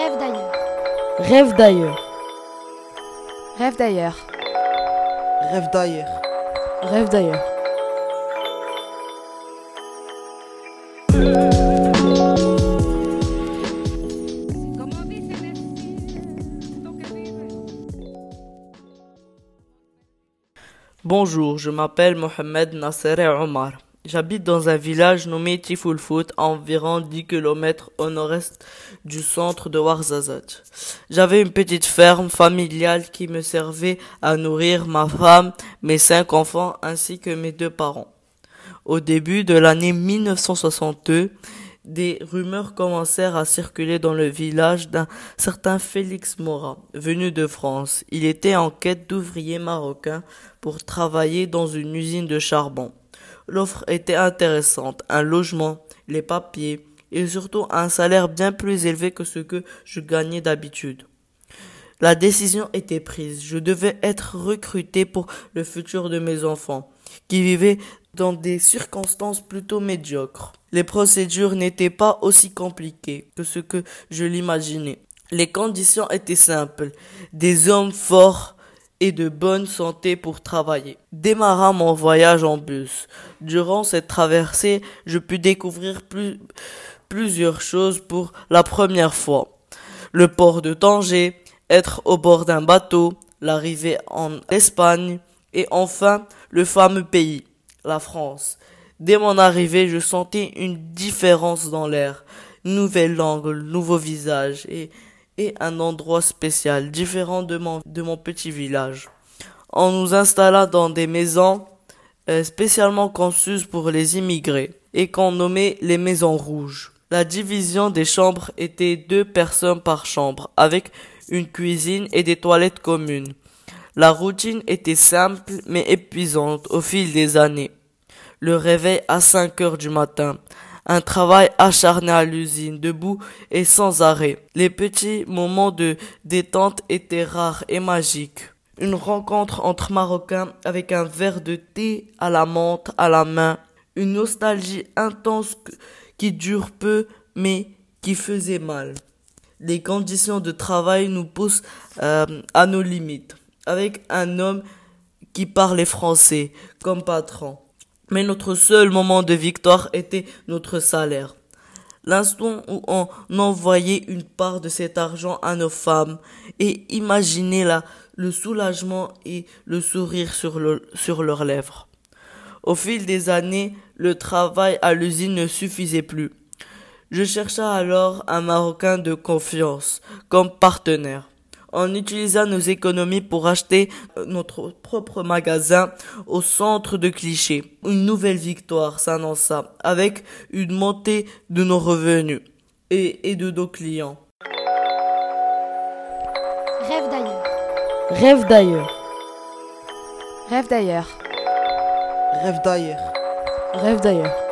Rêve d'ailleurs. Rêve d'ailleurs. Rêve d'ailleurs. Rêve d'ailleurs. Rêve d'ailleurs. Bonjour, je m'appelle Mohamed Nasser Omar. J'habite dans un village nommé Tifoulfout, à environ 10 km au nord-est du centre de Ouarzazate. J'avais une petite ferme familiale qui me servait à nourrir ma femme, mes cinq enfants ainsi que mes deux parents. Au début de l'année 1962, des rumeurs commencèrent à circuler dans le village d'un certain Félix Morat, venu de France. Il était en quête d'ouvriers marocains pour travailler dans une usine de charbon. L'offre était intéressante, un logement, les papiers, et surtout un salaire bien plus élevé que ce que je gagnais d'habitude. La décision était prise. Je devais être recruté pour le futur de mes enfants, qui vivaient dans des circonstances plutôt médiocres. Les procédures n'étaient pas aussi compliquées que ce que je l'imaginais. Les conditions étaient simples. Des hommes forts, et de bonne santé pour travailler. Démarra mon voyage en bus. Durant cette traversée, je pus découvrir plusieurs choses pour la première fois. Le port de Tanger, être au bord d'un bateau, l'arrivée en Espagne et enfin le fameux pays, la France. Dès mon arrivée, je sentais une différence dans l'air, nouvelle langue, nouveau visage et un endroit spécial, différent de mon, de mon petit village. On nous installa dans des maisons euh, spécialement conçues pour les immigrés et qu'on nommait les maisons rouges. La division des chambres était deux personnes par chambre, avec une cuisine et des toilettes communes. La routine était simple mais épuisante au fil des années. Le réveil à 5 heures du matin, un travail acharné à l'usine, debout et sans arrêt. Les petits moments de détente étaient rares et magiques. Une rencontre entre Marocains avec un verre de thé à la menthe à la main. Une nostalgie intense qui dure peu mais qui faisait mal. Les conditions de travail nous poussent euh, à nos limites. Avec un homme qui parlait français comme patron. Mais notre seul moment de victoire était notre salaire. L'instant où on envoyait une part de cet argent à nos femmes et imaginez là le soulagement et le sourire sur, sur leurs lèvres. Au fil des années, le travail à l'usine ne suffisait plus. Je chercha alors un Marocain de confiance comme partenaire on utilisa nos économies pour acheter euh, notre propre magasin au centre de Cliché. Une nouvelle victoire s'annonça avec une montée de nos revenus et, et de nos clients. Rêve d'ailleurs. Rêve d'ailleurs. Rêve d'ailleurs. Rêve d'ailleurs. Rêve d'ailleurs.